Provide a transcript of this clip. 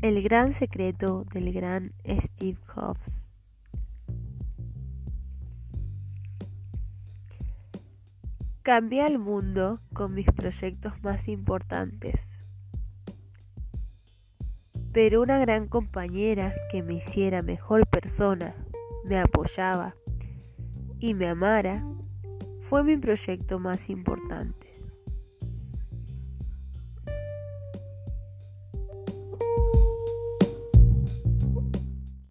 El gran secreto del gran Steve Jobs. Cambié el mundo con mis proyectos más importantes. Pero una gran compañera que me hiciera mejor persona, me apoyaba y me amara fue mi proyecto más importante.